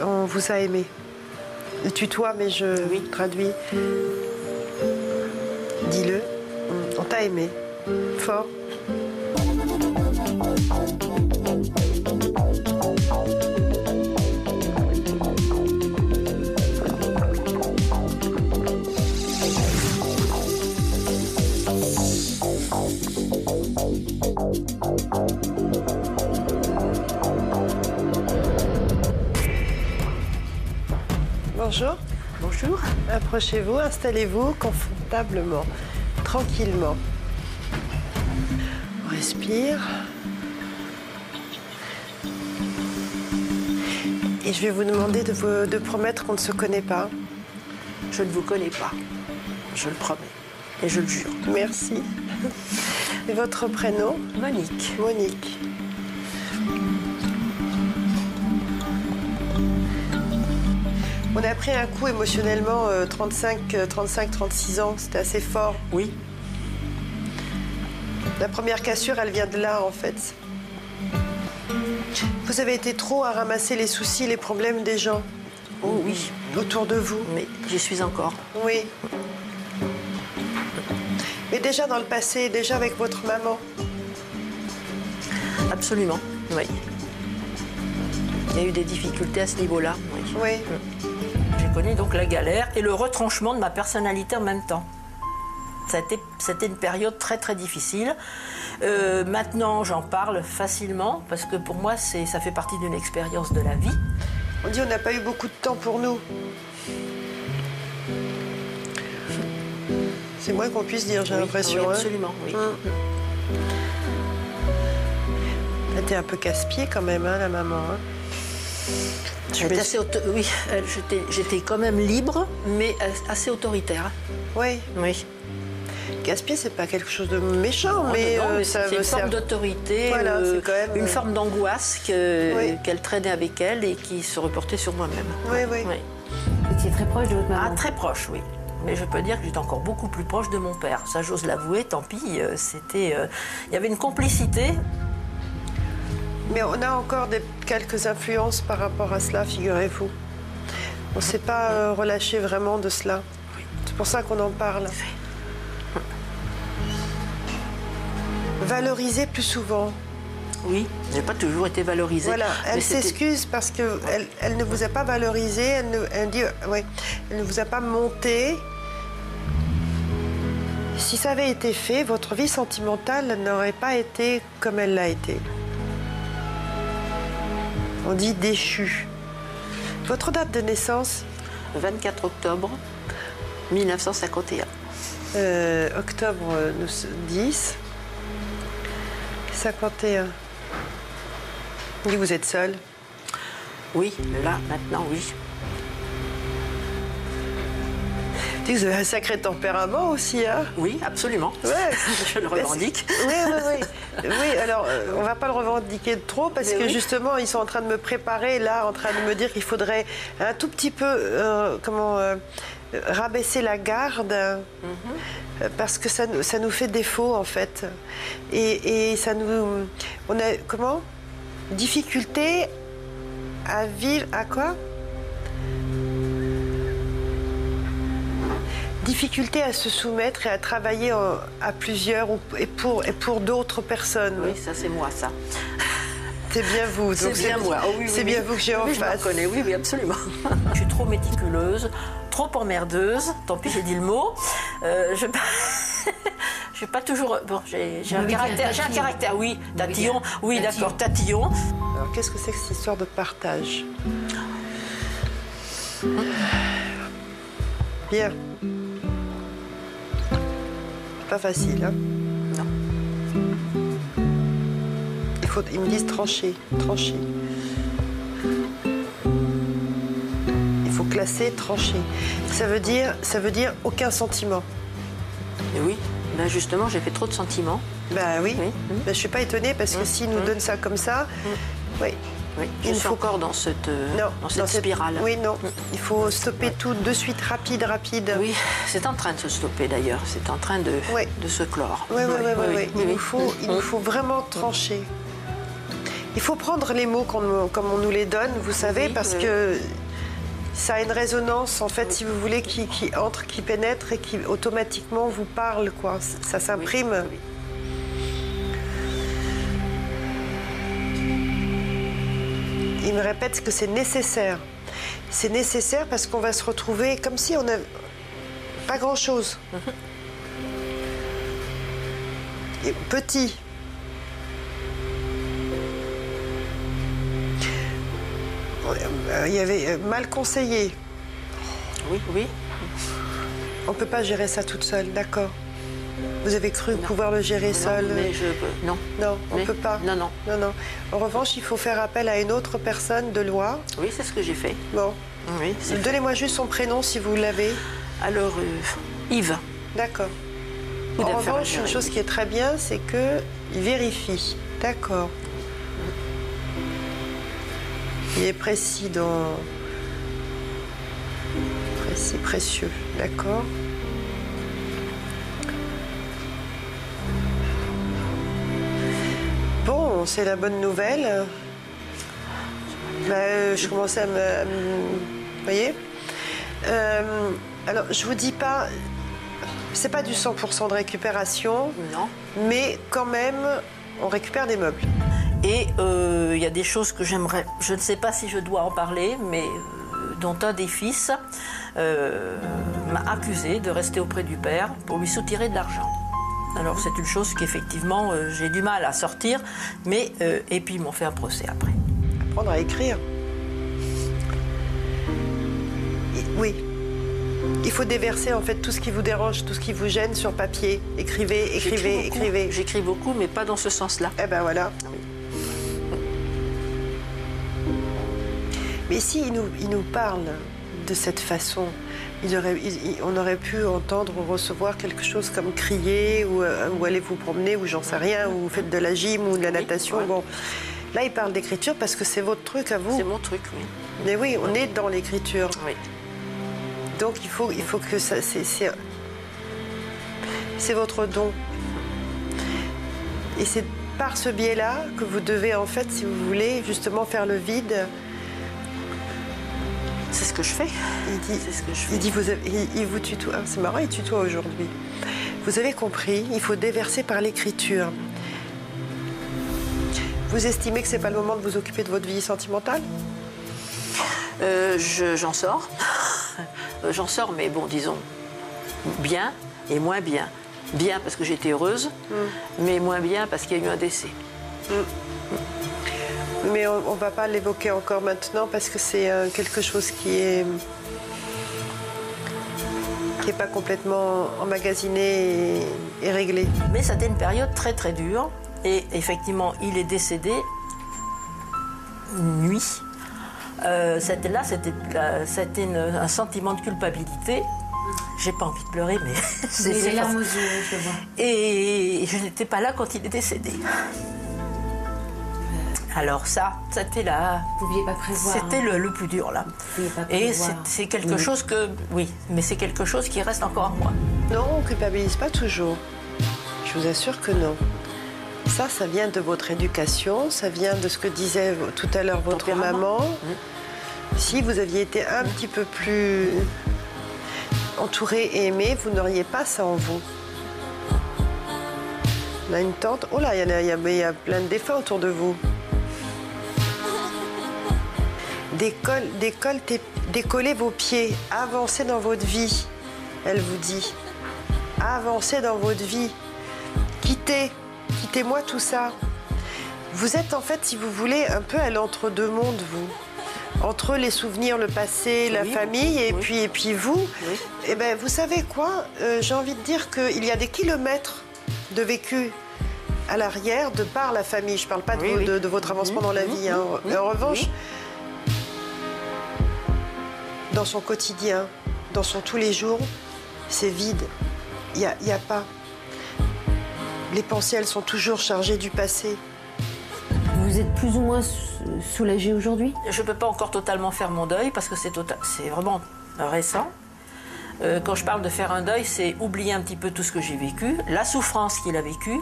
on vous a aimé. Tutoie, mais je traduis. Dis-le. On t'a aimé. Fort. Bonjour. Bonjour. Approchez-vous, installez-vous confortablement, tranquillement. On respire. Et je vais vous demander de, vous- de promettre qu'on ne se connaît pas. Je ne vous connais pas. Je le promets. Et je le jure. Merci. Et votre prénom? Monique. Monique. On a pris un coup émotionnellement, euh, 35, euh, 35, 36 ans, c'était assez fort. Oui. La première cassure, elle vient de là, en fait. Vous avez été trop à ramasser les soucis, les problèmes des gens Oh oui. autour de vous. Mais j'y suis encore. Oui. Mais déjà dans le passé, déjà avec votre maman. Absolument. Oui. Il y a eu des difficultés à ce niveau-là. Oui. Oui. Connu donc la galère et le retranchement de ma personnalité en même temps. C'était une période très très difficile. Euh, maintenant, j'en parle facilement parce que pour moi, ça fait partie d'une expérience de la vie. On dit on n'a pas eu beaucoup de temps pour nous. C'est moins qu'on puisse dire, j'ai Oui, l'impression. oui, hein. absolument, oui. Hum. Elle était un peu casse-pied quand même, hein, la maman. hein. J'étais assez auto- oui, j'étais- j'étais quand même libre, mais assez autoritaire. Oui, Oui. casse-pied, c'est pas quelque chose de méchant, mais, Non, euh, mais ça c'est une forme d'autorité, Voilà, euh, même, une euh, forme d'angoisse que- Oui. qu'elle traînait avec elle et qui se reportait sur moi-même. Oui, oui. Vous étiez très proche de votre maman. Ah, très proche, oui. Mais je peux dire que j'étais encore beaucoup plus proche de mon père. Ça, j'ose l'avouer, tant pis. C'était, euh, il y avait une complicité. Mais on a encore des, quelques influences par rapport à cela, figurez-vous. On ne s'est pas euh, relâché vraiment de cela. C'est pour ça qu'on en parle. Valoriser plus souvent. Oui, j'ai pas toujours été valorisée. Voilà, elle s'excuse parce qu'elle elle, elle ne vous a pas valorisé, elle ne, elle dit, ouais, elle ne vous a pas monté. Si ça avait été fait, votre vie sentimentale n'aurait pas été comme elle l'a été. On dit déchu. Votre date de naissance 24 octobre 1951. Euh, Octobre euh, nous- 10. 51. On dit que vous êtes seul? Oui, là, maintenant, oui. Vous avez un sacré tempérament aussi, hein Oui, absolument. Ouais. je le revendique. Oui, oui, oui. Oui, alors euh, on va pas le revendiquer trop parce Mais que oui. justement ils sont en train de me préparer là, en train de me dire qu'il faudrait un tout petit peu, euh, comment, euh, rabaisser la garde. euh, Parce que ça, nous- ça nous fait défaut en fait. Et, et ça nous. On a. Comment? Difficulté à vivre. À quoi? Difficulté à se soumettre et à travailler en- à plusieurs ou- et pour, et pour d'autres personnes. Oui, ça, c'est moi, ça. C'est bien vous. C'est bien moi. Oh oui, oui, c'est oui. bien vous que j'ai en oui, je face. reconnais, oui, oui, absolument. je suis trop méticuleuse, trop emmerdeuse. Tant pis, j'ai dit le mot. Euh, je je suis pas toujours. Bon, j'ai un caractère. J'ai un caractère, oui. Tatillon. Oui, d'accord, tatillon. Alors qu'est-ce que c'est que cette histoire de partage? Bien. Pas facile, hein Non. Il faut, ils me disent trancher, trancher. Il faut classer, trancher. Ça veut dire, ça veut dire aucun sentiment. Et oui. Ben justement, j'ai fait trop de sentiments. Ben oui. Oui. Ben, je suis pas étonnée parce que s'ils nous donnent ça comme ça, oui. Oui. Il Je suis faut- encore dans cette, euh, Non, dans cette dans cette- spirale. Oui, non. Il faut stopper tout de suite, rapide, rapide. Oui, c'est en train de se stopper d'ailleurs. C'est en train de, de se clore. Oui, oui, oui, oui, oui. Il, nous faut, il nous faut vraiment trancher. Il faut prendre les mots comme, comme on nous les donne, vous savez, parce que ça a une résonance, en fait, si vous voulez, qui, qui, entre, qui pénètre et qui automatiquement vous parle, quoi. Ça s'imprime. Me répète que c'est nécessaire. C'est nécessaire parce qu'on va se retrouver comme si on n'avait pas grand-chose. Petit. Il y avait mal conseillé. Oui, oui. On ne peut pas gérer ça toute seule, d'accord. Vous avez cru pouvoir le gérer seul mais je Non. Non, on ne peut pas. Non, non. Non, non. En revanche, il faut faire appel à une autre personne de loi. Oui, c'est ce que j'ai fait. Bon. Oui. Donnez-moi juste son prénom si vous l'avez. Alors, euh, Yves. D'accord. En revanche, une chose qui est très bien, c'est qu'il vérifie. D'accord. Il est précis dans. Précis, précieux. D'accord. C'est la bonne nouvelle. Bah, je commençais à me. Vous voyez euh, Alors, je vous dis pas. C'est pas du 100% de récupération. Non. Mais quand même, on récupère des meubles. Et il euh, y a des choses que j'aimerais. Je ne sais pas si je dois en parler, mais euh, dont un des fils euh, m'a accusé de rester auprès du père pour lui soutirer de l'argent. Alors c'est une chose qu'effectivement j'ai du mal à sortir, mais et puis ils m'ont fait un procès après. Apprendre à écrire. oui. Il faut déverser en fait tout ce qui vous dérange, tout ce qui vous gêne sur papier. Écrivez, écrivez, écrivez. J'écris beaucoup, mais pas dans ce sens-là. Eh ben voilà. Mais si il nous, il nous parle de cette façon, il aurait, on aurait pu entendre ou recevoir quelque chose comme crier ou, euh, ou aller vous promener ou j'en sais rien, ou faites de la gym ou de la natation. Bon, là il parle d'écriture parce que c'est votre truc à vous. C'est mon truc, oui. Mais oui, on est dans l'écriture. Oui. Donc il faut, il faut que ça, c'est, c'est votre don. Et c'est par ce biais-là que vous devez en fait, si vous voulez, justement faire le vide ce que je fais. Il dit, c'est ce que je fais. Il dit, vous il, vous tutoie. Ah, c'est marrant, il tutoie aujourd'hui. Vous avez compris, il faut déverser par l'écriture. Vous estimez que c'est pas le moment de vous occuper de votre vie sentimentale? Euh, J'en sors. Euh, j'en sors, mais bon, disons, bien et moins bien. Bien parce que j'étais heureuse, mm. mais moins bien parce qu'il y a eu un décès. Mm. Mais on ne va pas l'évoquer encore maintenant parce que c'est euh, quelque chose qui est qui n'est pas complètement emmagasiné et, réglé. Mais c'était une période très très dure et effectivement il est décédé une nuit. Euh, c'était là, c'était, euh, un sentiment de culpabilité. J'ai pas envie de pleurer, mais c'est larmes aux yeux, je vois. Et je n'étais pas là quand il est décédé. Alors ça, c'était là. Vous pouviez pas prévoir. C'était hein. le, plus dur là. Vous pas Et c'est quelque chose que, oui, mais c'est quelque chose qui reste encore en moi. Non, on culpabilise pas toujours. Je vous assure que non. Ça, ça vient de votre éducation, ça vient de ce que disait tout à l'heure votre maman. Mmh. Si vous aviez été un petit peu plus entouré et aimé, vous n'auriez pas ça en vous. On a une tante. Oh là, il y, y, a plein de défunts autour de vous. Décollez vos pieds, avancez dans votre vie, elle vous dit. Avancez dans votre vie. Quittez, quittez-moi tout ça. Vous êtes en fait, si vous voulez, un peu à l'entre-deux mondes, vous. Entre les souvenirs, le passé, la famille, et, puis, et puis vous. Eh ben, vous savez quoi euh, J'ai envie de dire qu'il y a des kilomètres de vécu à l'arrière de par la famille. Je ne parle pas de, votre avancement dans la vie. Hein. en revanche, dans son quotidien, dans son tous les jours, c'est vide. Il n'y a, a, pas. Les pensées, elles sont toujours chargées du passé. Vous êtes plus ou moins soulagé aujourd'hui? Je ne peux pas encore totalement faire mon deuil parce que c'est tota-, vraiment récent. Euh, quand je parle de faire un deuil, c'est oublier un petit peu tout ce que j'ai vécu, la souffrance qu'il a vécue,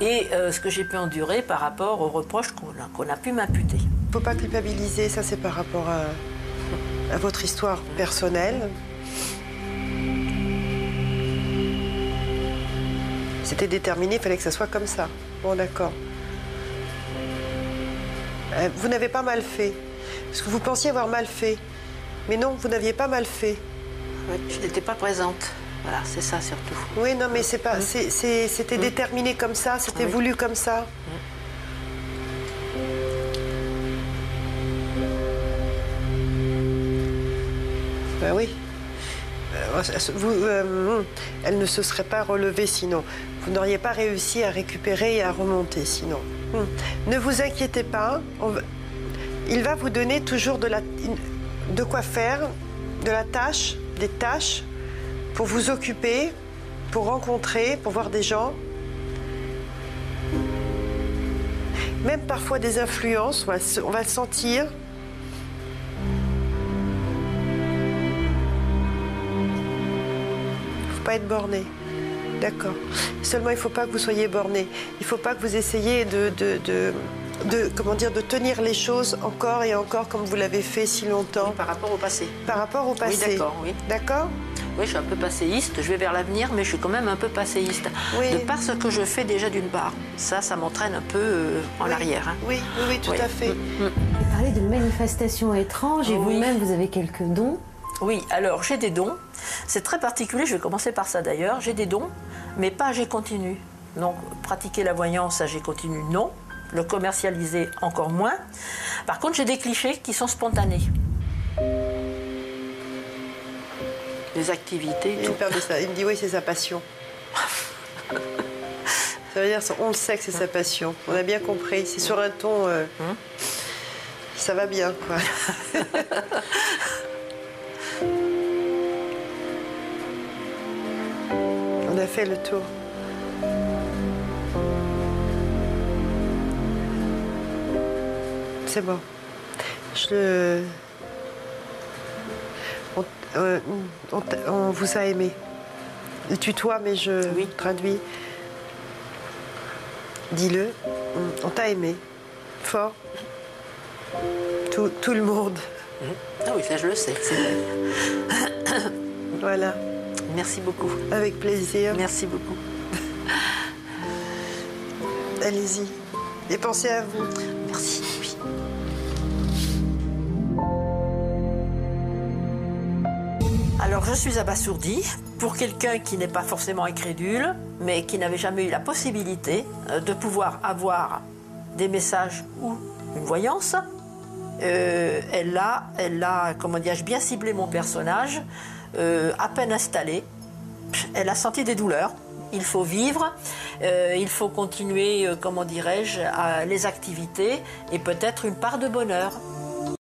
et euh, ce que j'ai pu endurer par rapport aux reproches qu'on a, qu'on a pu m'imputer. Il ne faut pas culpabiliser, ça c'est par rapport à, à votre histoire personnelle. C'était déterminé, il fallait que ça soit comme ça. Bon, d'accord. Euh, Vous n'avez pas mal fait. Parce que vous pensiez avoir mal fait. Mais non, vous n'aviez pas mal fait. Ouais, je n'étais pas présente. Voilà, c'est ça surtout. Oui, non, mais c'est pas, c'est- c'était déterminé comme ça, c'était Oui. voulu comme ça. Ben vous, euh, elle ne se serait pas relevée sinon. Vous n'auriez pas réussi à récupérer et à remonter sinon. Hum. Ne vous inquiétez pas. il va vous donner toujours de, la, de quoi faire, de la tâche, des tâches pour vous occuper, pour rencontrer, pour voir des gens. Même parfois des influences, on va, on va le sentir. Pas être borné. D'accord. Seulement, il ne faut pas que vous soyez borné. Il ne faut pas que vous essayiez de, de, de- de- comment dire, de tenir les choses encore et encore comme vous l'avez fait si longtemps Par rapport au passé. par rapport au passé. d'accord, oui. D'accord Oui, je suis un peu passéiste, je vais vers l'avenir, mais je suis quand même un peu passéiste. Oui. De par ce que je fais déjà d'une part. Ça, ça m'entraîne un peu euh, en Oui. arrière. hein. Oui, oui, oui, tout Oui. à fait. Vous parlez de manifestations étranges et Oui. vous-même, vous avez quelques dons. Oui, alors j'ai des dons. C'est très particulier, je vais commencer par ça d'ailleurs. J'ai des dons, mais pas âgé continu. Donc pratiquer la voyance âgé continu, non. Le commercialiser, encore moins. Par contre, j'ai des clichés qui sont spontanés. Les activités, Il tout. me parle de ça. Il me dit oui, c'est sa passion. ça veut dire, on le sait que c'est sa passion. On a bien compris. C'est sur un ton. euh, Ça va bien, quoi. on a fait le tour. C'est bon. Je le. On, euh, on vous a aimé. Le tutoie, mais je Oui. traduis. Dis-le. On t'a aimé. Fort. Tout, tout le monde. Ah oui, ça je le sais. c'est vrai. Voilà. Merci beaucoup. Avec plaisir. Merci beaucoup. Allez-y. Et pensez à vous. Merci. oui. Alors, je suis abasourdie pour quelqu'un qui n'est pas forcément incrédule, mais qui n'avait jamais eu la possibilité euh, de pouvoir avoir des messages ou une voyance. Euh, elle a, elle a, bien ciblé mon personnage, euh, à peine installé. Elle a senti des douleurs. Il faut vivre, euh, il faut continuer, comment dirais-je, les activités et peut-être une part de bonheur.